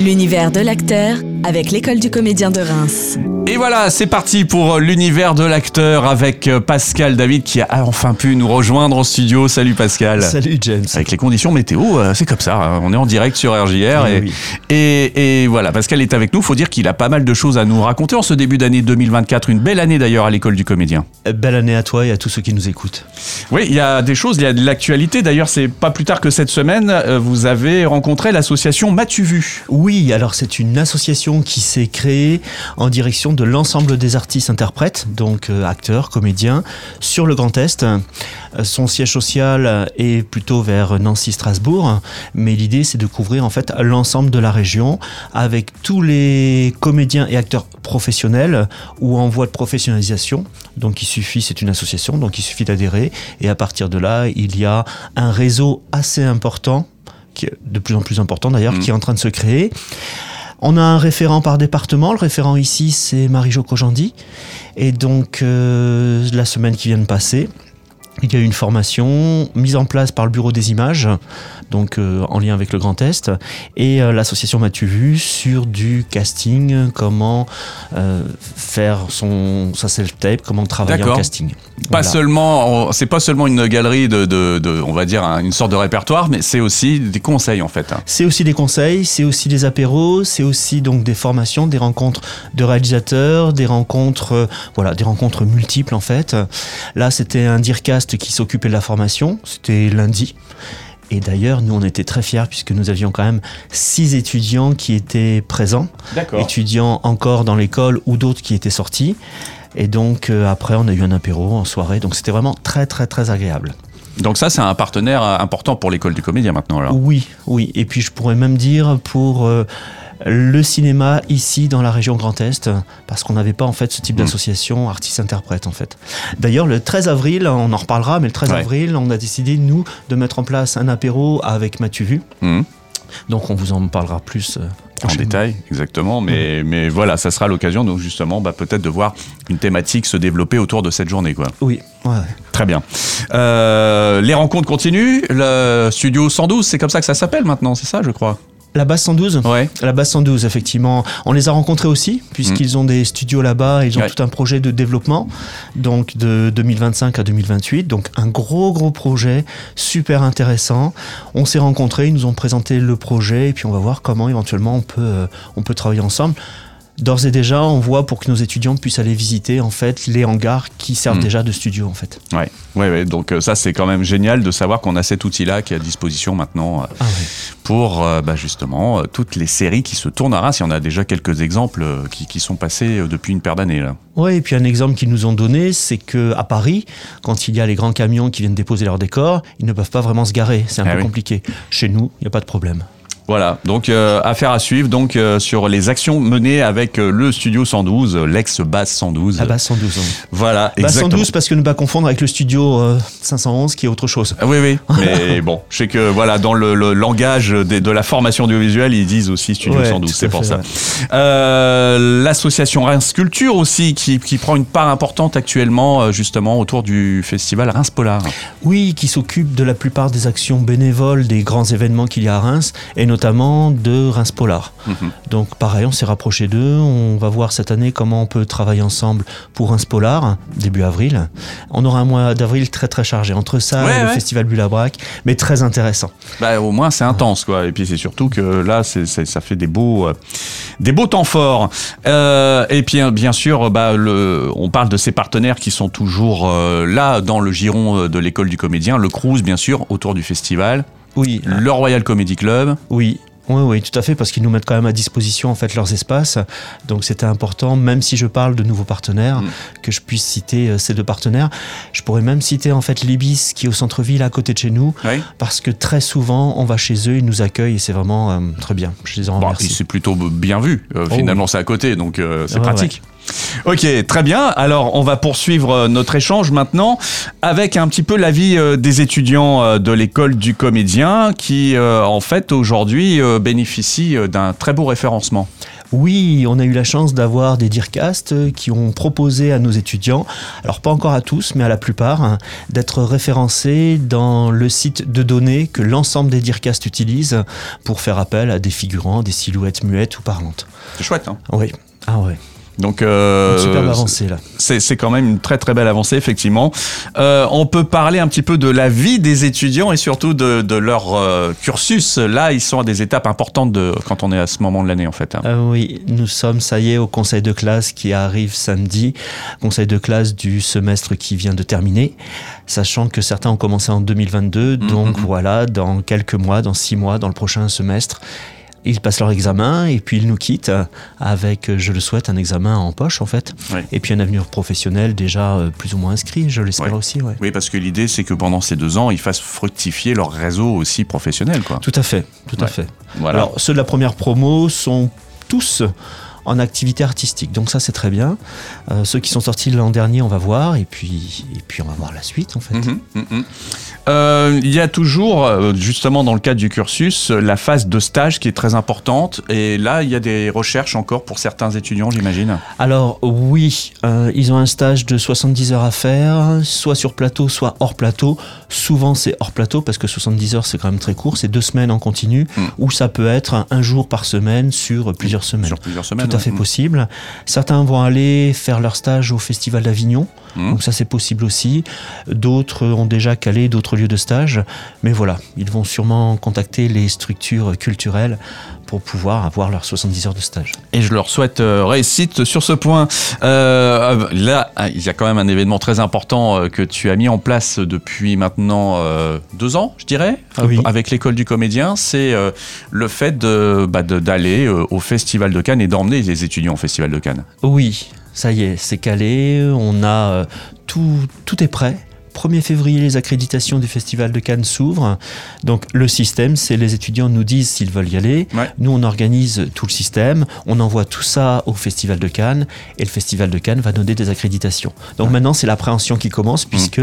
L'univers de l'acteur avec l'école du comédien de Reims. Et voilà, c'est parti pour l'univers de l'acteur avec euh, Pascal David qui a enfin pu nous rejoindre en studio. Salut Pascal. Salut James. Avec les conditions météo, euh, c'est comme ça. hein. On est en direct sur RJR Eh et, oui. et, et voilà, Pascal est avec nous. Faut dire qu'il a pas mal de choses à nous raconter en ce début d'année 2024. Une belle année d'ailleurs à l'école du comédien. Euh, Belle année à toi et à tous ceux qui nous écoutent. Oui, il y a des choses, il y a de l'actualité. D'ailleurs, c'est pas plus tard que cette semaine, euh, vous avez rencontré l'association M'as-tu vu Oui, alors c'est une association qui s'est créée en direction de l'ensemble des artistes-interprètes, donc euh, acteurs, comédiens, sur le Grand Est. Euh, Son siège social est plutôt vers Nancy-Strasbourg, mais l'idée c'est de couvrir en fait l'ensemble de la région avec tous les comédiens et acteurs professionnels ou en voie de professionnalisation. Donc il suffit, c'est une association, donc il suffit d'adhérer et à partir de là, il y a un réseau assez important qui est de plus en plus important d'ailleurs, qui est en train de se créer. On a un référent par département. Le référent ici, c'est Marie-Jo Kojandi. Et donc, euh, la semaine qui vient de passer, il y a eu une formation mise en place par le Bureau des images, donc euh, en lien avec le Grand Est, et euh, l'association M'as-tu vu sur du casting, comment euh, faire son, sa self-tape, comment travailler en casting. Pas Voilà. seulement, c'est pas seulement une galerie de, de- de- on va dire, un- une sorte de répertoire, mais c'est aussi des conseils en fait. C'est aussi des conseils, c'est aussi des apéros, c'est aussi donc des formations, des rencontres de réalisateurs, des rencontres, voilà, des rencontres multiples en fait. Là, c'était un Dircast qui s'occupait de la formation, c'était lundi. Et d'ailleurs, nous, on était très fiers puisque nous avions quand même six étudiants qui étaient présents, D'accord. étudiants encore dans l'école ou d'autres qui étaient sortis. Et donc, euh, après, on a eu un apéro en soirée. Donc, c'était vraiment très, très, très agréable. Donc ça, c'est un partenaire euh, important pour l'école du comédien maintenant. Alors. Oui, oui. Et puis je pourrais même dire pour euh, le cinéma ici dans la région Grand Est, parce qu'on n'avait pas en fait ce type Mm. d'association artiste-interprète en fait. D'ailleurs, le 13 avril, on en reparlera, mais le 13 Ouais. avril, on a décidé nous de mettre en place un apéro avec Mathieu Vu. Mhm. Donc on vous en parlera plus euh, En détail, exactement. Mais, mais voilà, ça sera l'occasion, donc justement, bah, peut-être de voir une thématique se développer autour de cette journée. Quoi. Oui, ouais. Très bien. Euh, les rencontres continuent. Le studio 112, c'est comme ça que ça s'appelle maintenant, c'est ça, je crois? La base 112 Ouais. La base 112, effectivement. On les a rencontrés aussi, puisqu'ils ont des studios là-bas, ils ont Ouais. tout un projet de développement, donc de 2025 à 2028. Donc un gros, gros projet, super intéressant. On s'est rencontrés, ils nous ont présenté le projet, et puis on va voir comment éventuellement on peut, euh, on peut travailler ensemble. D'ores et déjà, on voit pour que nos étudiants puissent aller visiter en fait les hangars qui servent Mm. déjà de studio en fait. Ouais, ouais, ouais. Donc euh, ça, c'est quand même génial de savoir qu'on a cet outil-là qui est à disposition maintenant euh, Ah ouais. pour euh, bah, justement toutes les séries qui se tournent à Reims. Il y en a déjà quelques exemples qui, qui sont passés depuis une paire d'années. là. Ouais, et puis un exemple qu'ils nous ont donné, c'est que à Paris, quand il y a les grands camions qui viennent déposer leur décor, ils ne peuvent pas vraiment se garer. C'est un Ah peu oui. compliqué. Chez nous, il n'y a pas de problème. Voilà, donc euh, affaire à suivre donc euh, sur les actions menées avec euh, le studio 112, euh, l'ex-base 112. La base 112. hein. Voilà, Base exactement. 112 parce que ne pas confondre avec le studio euh, 511 qui est autre chose. Ah oui, oui, mais bon, je sais que voilà, dans le, le langage des- de la formation audiovisuelle, ils disent aussi Studio Ouais, 112, tout c'est pour fait, ça. ouais. Euh, L'association Reims Culture aussi, qui, qui prend une part importante actuellement, euh, justement, autour du festival Reims Polar. Oui, qui s'occupe de la plupart des actions bénévoles des grands événements qu'il y a à Reims et notamment de Reims Polar. Mhm. Donc pareil, on s'est rapproché d'eux. On va voir cette année comment on peut travailler ensemble pour Reims Polar, début avril. On aura un mois d'avril très très chargé. Entre ça Ouais, et le festival Bulle-à-Brac, mais très intéressant. Bah, au moins, c'est intense, quoi. Et puis, c'est surtout que là, ça fait des beaux, euh, des beaux temps forts. Euh, et puis, bien sûr, bah, le, on parle de ces partenaires qui sont toujours euh, là dans le giron de l'école du comédien. Le Cruz, bien sûr, autour du festival. Oui, Le Royal Comedy Club. Oui. Oui, oui, tout à fait, parce qu'ils nous mettent quand même à disposition en fait leurs espaces. Donc c'était important, même si je parle de nouveaux partenaires, Mm. que je puisse citer euh, ces deux partenaires. Je pourrais même citer en fait l'Ibis qui est au centre-ville à côté de chez nous, Oui. parce que très souvent on va chez eux, ils nous accueillent et c'est vraiment euh, très bien. Je les en Bon, remercie. c'est plutôt bien vu. euh, Oh finalement, c'est à côté, donc c'est Ouais, pratique. Ok, très bien. Alors, on va poursuivre euh, notre échange maintenant avec un petit peu l'avis euh, des étudiants euh, de l'école du comédien qui, en fait, aujourd'hui, bénéficient d'un très beau référencement. Oui, on a eu la chance d'avoir des DIRCAST qui ont proposé à nos étudiants, alors pas encore à tous, mais à la plupart, hein, d'être référencés dans le site de données que l'ensemble des DIRCAST utilisent pour faire appel à des figurants, des silhouettes muettes ou parlantes. C'est chouette, hein Oui. Ah ouais. Donc, euh, avancée là. c'est quand même une très très belle avancée, effectivement. Euh, on peut parler un petit peu de la vie des étudiants et surtout de, de leur euh, cursus. Là, ils sont à des étapes importantes de, quand on est à ce moment de l'année, en fait. hein. Oui, nous sommes, ça y est, au conseil de classe qui arrive samedi, conseil de classe du semestre qui vient de terminer, sachant que certains ont commencé en 2022, donc Mhm. voilà, dans quelques mois, dans six mois, dans le prochain semestre, ils passent leur examen et puis ils nous quittent avec, je le souhaite, un examen en poche en fait, et puis un avenir professionnel déjà euh, plus ou moins inscrit, je l'espère Ouais. aussi, ouais. Oui, parce que l'idée, c'est que pendant ces deux ans, ils fassent fructifier leur réseau aussi professionnel, quoi. Tout à fait, tout à fait. Voilà. Alors, ceux de la première promo sont tous en activité artistique, donc ça c'est très bien. Euh, ceux qui sont sortis l'an dernier, on va voir, et puis, et puis on va voir la suite en fait. Mhm, mhm. Euh, il y a toujours, euh, justement dans le cadre du cursus, la phase de stage qui est très importante. Et là, il y a des recherches encore pour certains étudiants, j'imagine. Alors oui, euh, ils ont un stage de 70 heures à faire, soit sur plateau, soit hors plateau. Souvent c'est hors plateau parce que 70 heures c'est quand même très court, c'est deux semaines en continu, Mm. ou ça peut être un jour par semaine sur plusieurs semaines. Sur plusieurs semaines. Tout à fait possible. Certains vont aller faire leur stage au Festival d'Avignon, Mhm. donc ça c'est possible aussi. D'autres ont déjà calé d'autres lieux de stage, mais voilà, ils vont sûrement contacter les structures culturelles pour pouvoir avoir leurs 70 heures de stage. Et je leur souhaite euh, réussite sur ce point. Euh, là, ah, il y a quand même un événement très important euh, que tu as mis en place depuis maintenant deux ans, je dirais, Ah oui. avec l'école du comédien. C'est le fait de, bah, d'aller au Festival de Cannes et d'emmener les étudiants au Festival de Cannes. Oui, ça y est, c'est calé, on a tout, tout est prêt. 1er février, les accréditations du Festival de Cannes s'ouvrent. Donc le système, c'est les étudiants nous disent s'ils veulent y aller. Ouais. Nous, on organise tout le système, on envoie tout ça au Festival de Cannes et le Festival de Cannes va donner des accréditations. Donc maintenant, c'est l'appréhension qui commence puisque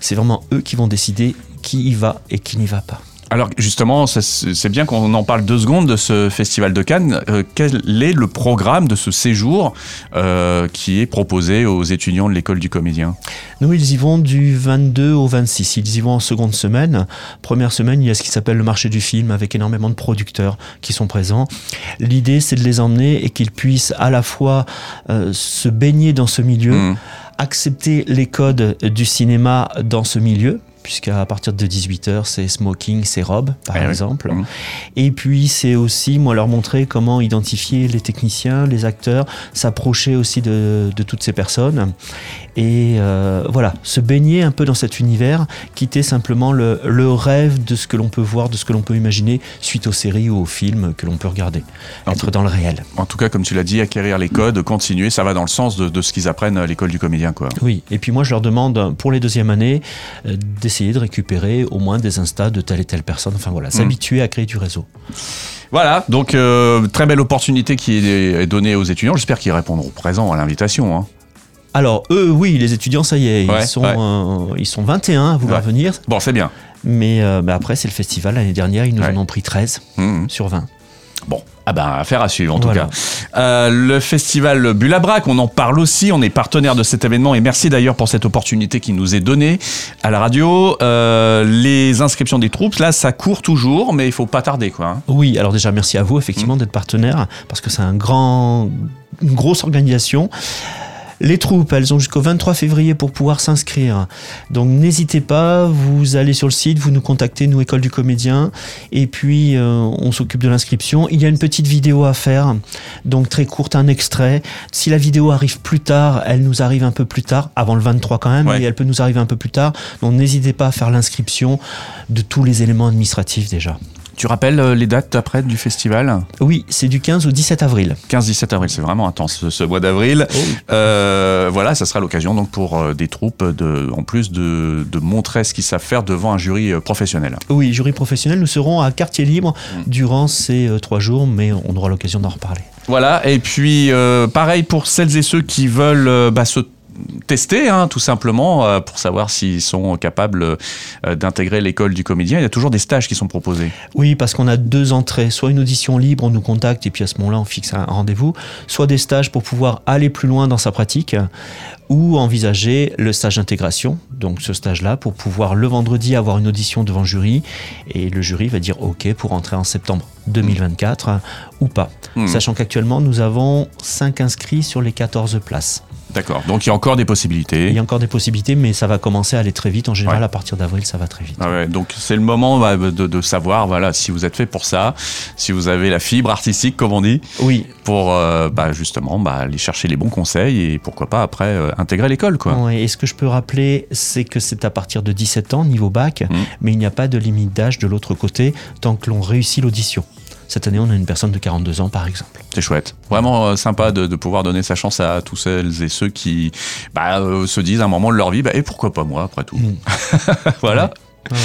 c'est vraiment eux qui vont décider qui y va et qui n'y va pas. Alors justement, c'est bien qu'on en parle deux secondes de ce festival de Cannes. Euh, quel est le programme de ce séjour euh, qui est proposé aux étudiants de l'école du comédien? Nous, ils y vont du 22 au 26. Ils y vont en seconde semaine. Première semaine, il y a ce qui s'appelle le marché du film avec énormément de producteurs qui sont présents. L'idée, c'est de les emmener et qu'ils puissent à la fois euh, se baigner dans ce milieu, Mhm. accepter les codes du cinéma dans ce milieu puisqu'à partir de 18h, c'est smoking, c'est robe, par Eh exemple. Mhm. Et puis, c'est aussi, moi, leur montrer comment identifier les techniciens, les acteurs, s'approcher aussi de, de toutes ces personnes. Et euh, voilà, se baigner un peu dans cet univers, quitter simplement le, le rêve de ce que l'on peut voir, de ce que l'on peut imaginer suite aux séries ou aux films que l'on peut regarder. En Être dans le réel. En tout cas, comme tu l'as dit, acquérir les codes, continuer, ça va dans le sens de, de ce qu'ils apprennent à l'école du comédien. Quoi. Oui, et puis moi je leur demande pour les deuxièmes années euh, d'essayer de récupérer au moins des instas de telle et telle personne, enfin voilà, s'habituer à créer du réseau. Voilà, donc euh, très belle opportunité qui est donnée aux étudiants. J'espère qu'ils répondront présent à l'invitation. hein. Alors eux, oui, les étudiants, ça y est, Ouais, ils, sont, ouais. euh, ils sont 21 à vouloir Ouais. venir, Bon, c'est bien. mais, euh, mais après c'est le festival, l'année dernière ils nous en ont pris 13 Mhm. sur 20. Bon, ah ben, affaire à suivre en Voilà. tout cas. Euh, le festival Bulabrac, on en parle aussi, on est partenaire de cet événement et merci d'ailleurs pour cette opportunité qui nous est donnée à la radio. Euh, les inscriptions des troupes, là, ça court toujours, mais il faut pas tarder quoi. hein. Oui, alors déjà merci à vous effectivement d'être partenaire parce que c'est un grand, une grosse organisation. Les troupes, elles ont jusqu'au 23 février pour pouvoir s'inscrire. Donc n'hésitez pas, vous allez sur le site, vous nous contactez, nous École du Comédien, et puis euh, on s'occupe de l'inscription. Il y a une petite vidéo à faire, donc très courte, un extrait. Si la vidéo arrive plus tard, elle nous arrive un peu plus tard, avant le 23 quand même, Ouais. mais elle peut nous arriver un peu plus tard. Donc n'hésitez pas à faire l'inscription de tous les éléments administratifs déjà. Tu rappelles euh, les dates après du festival Oui, c'est du 15 au 17 avril. 15-17 avril, c'est vraiment intense ce, ce mois d'avril. Euh, voilà, ça sera l'occasion donc pour euh, des troupes de, en plus de, de montrer ce qu'ils savent faire devant un jury professionnel. Oui, jury professionnel, nous serons à quartier libre durant ces trois jours, mais on aura l'occasion d'en reparler. Voilà, et puis euh, pareil pour celles et ceux qui veulent bah, se tester, hein, tout simplement, euh, pour savoir s'ils sont capables euh, d'intégrer l'école du comédien. Il y a toujours des stages qui sont proposés. Oui, parce qu'on a deux entrées. Soit une audition libre, on nous contacte et puis à ce moment-là, on fixe un rendez-vous. Soit des stages pour pouvoir aller plus loin dans sa pratique ou envisager le stage d'intégration. Donc ce stage-là, pour pouvoir le vendredi avoir une audition devant jury et le jury va dire OK pour entrer en septembre 2024 ou pas. Hmm. Sachant qu'actuellement, nous avons 5 inscrits sur les 14 places. D'accord. Donc il y a encore des possibilités. Il y a encore des possibilités, mais ça va commencer à aller très vite. En général, Ouais. à partir d'avril, ça va très vite. Ah ouais, donc c'est le moment bah, de, de savoir voilà si vous êtes fait pour ça, si vous avez la fibre artistique comme on dit, Oui, pour euh, bah, justement bah, aller chercher les bons conseils et pourquoi pas après euh, intégrer l'école quoi. Ouais, et ce que je peux rappeler, c'est que c'est à partir de 17 ans, niveau bac, Mm. mais il n'y a pas de limite d'âge de l'autre côté tant que l'on réussit l'audition. Cette année, on a une personne de 42 ans, par exemple. C'est chouette. Vraiment euh, sympa de, de pouvoir donner sa chance à tous celles et ceux qui bah, euh, se disent à un moment de leur vie bah, et pourquoi pas moi après tout. Mm. voilà. Ouais.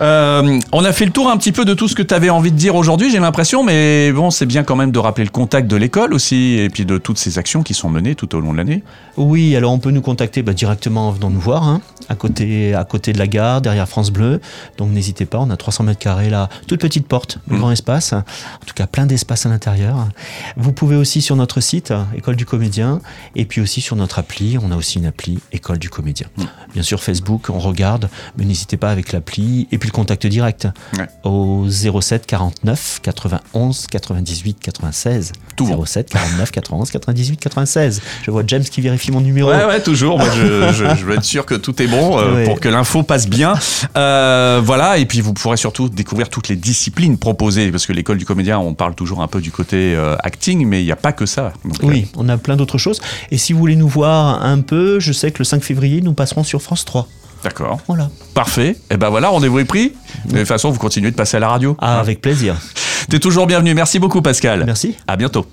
Euh, on a fait le tour un petit peu de tout ce que tu avais envie de dire aujourd'hui, j'ai l'impression, mais bon, c'est bien quand même de rappeler le contact de l'école aussi, et puis de toutes ces actions qui sont menées tout au long de l'année. Oui, alors on peut nous contacter bah, directement en venant nous voir, hein, à, côté, à côté de la gare, derrière France Bleu. Donc n'hésitez pas, on a 300 mètres carrés là, toute petite porte, Mm. grand espace, en tout cas plein d'espace à l'intérieur. Vous pouvez aussi sur notre site, École du Comédien, et puis aussi sur notre appli, on a aussi une appli École du Comédien. Mm. Bien sûr Facebook, on regarde, mais n'hésitez pas avec l'appli, et puis le contact direct Ouais. au 07 49 91 98 96. Tout bon. 07 49 91 98 96. Je vois James qui vérifie mon numéro. Ouais, ouais, toujours. Moi, je, je- je veux être sûr que tout est bon euh, Ouais. pour que l'info passe bien. Euh, voilà, et puis vous pourrez surtout découvrir toutes les disciplines proposées, parce que l'école du comédien, on parle toujours un peu du côté euh, acting, mais il n'y a pas que ça. Donc, Oui, on a plein d'autres choses. Et si vous voulez nous voir un peu, je sais que le 5 février, nous passerons sur France 3. D'accord. Voilà. Parfait. Et ben voilà, rendez-vous est pris. De toute façon, vous continuez de passer à la radio. Ah, avec plaisir. T'es toujours bienvenu. Merci beaucoup, Pascal. Merci. À bientôt.